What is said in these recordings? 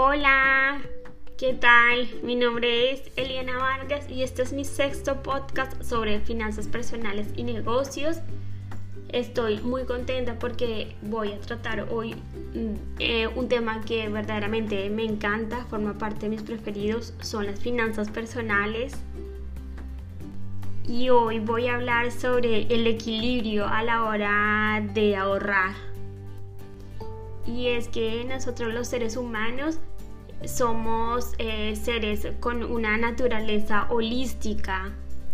Hola, ¿qué tal? Mi nombre es Eliana Vargas y este es mi sexto podcast sobre finanzas personales y negocios. Estoy muy contenta porque voy a tratar hoy mm, eh, un tema que verdaderamente me encanta, forma parte de mis preferidos, son las finanzas personales. Y hoy voy a hablar sobre el equilibrio a la hora de ahorrar. Y es que nosotros los seres humanos somos eh, seres con una naturaleza holística.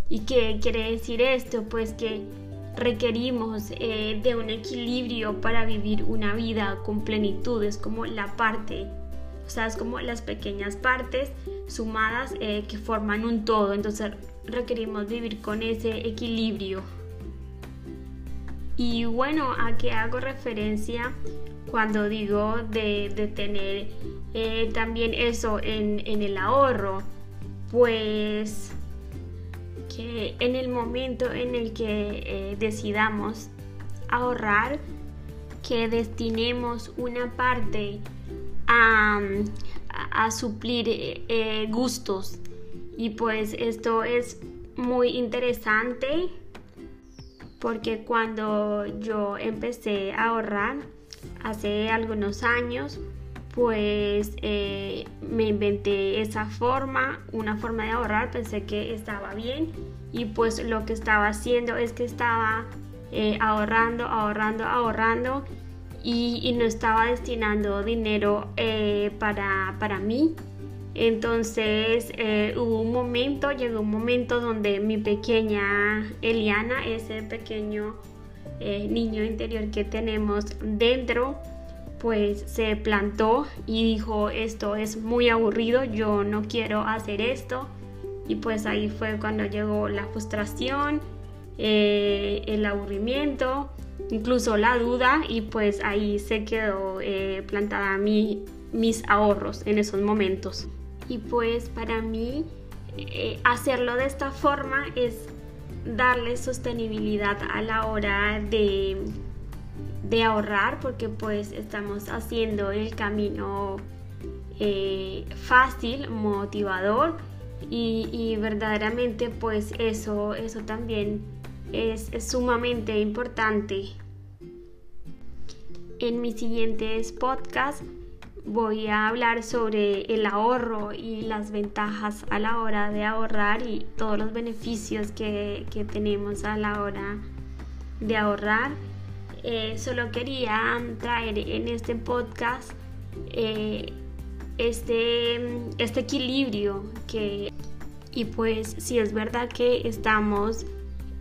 ¿Y qué quiere decir esto? Pues que requerimos eh, de un equilibrio para vivir una vida con plenitud, es como la parte, o sea, es como las pequeñas partes sumadas eh, que forman un todo, entonces requerimos vivir con ese equilibrio. Y bueno, ¿a qué hago referencia cuando digo de, tener eh, también eso en, en el ahorro? Pues que en el momento en el que eh, decidamos ahorrar, que destinemos una parte a, suplir eh, gustos. Y pues esto es muy interesante porque cuando yo empecé a ahorrar hace algunos años, pues eh, me inventé esa forma, una forma de ahorrar, pensé que estaba bien y pues lo que estaba haciendo es que estaba eh, ahorrando, ahorrando, ahorrando y, no estaba destinando dinero eh, para, para, mí. Entonces hubo un momento, llegó un momento donde mi pequeña Eliana, ese pequeño niño interior que tenemos dentro, pues se plantó y dijo esto es muy aburrido, yo no quiero hacer esto y pues ahí fue cuando llegó la frustración, eh, el aburrimiento, incluso la duda y pues ahí se quedó eh, plantada mi, mis ahorros en esos momentos. Y pues para mí eh, hacerlo de esta forma es darle sostenibilidad a la hora de de ahorrar porque pues estamos haciendo el camino eh, fácil, motivador y, verdaderamente pues eso, eso también es, sumamente importante. En mis siguientes podcasts voy a hablar sobre el ahorro y las ventajas a la hora de ahorrar y todos los beneficios que, que tenemos a la hora de ahorrar. Eh, solo quería traer en este podcast eh, este, este equilibrio que y pues si es verdad que estamos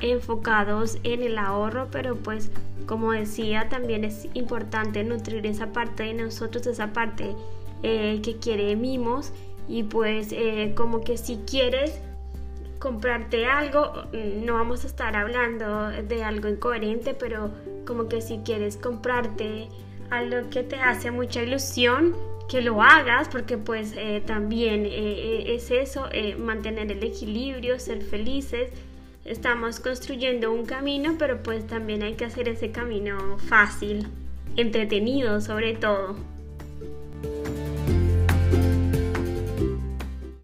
enfocados en el ahorro pero pues como decía también es importante nutrir esa parte de nosotros esa parte eh, que quiere mimos y pues como que si quieres comprarte algo, no vamos a estar hablando de algo incoherente, pero como que si quieres comprarte algo que te hace mucha ilusión, que lo hagas, porque pues eh, también eh, eh, es eso, mantener el equilibrio, ser felices. Estamos construyendo un camino, pero pues también hay que hacer ese camino fácil, entretenido sobre todo.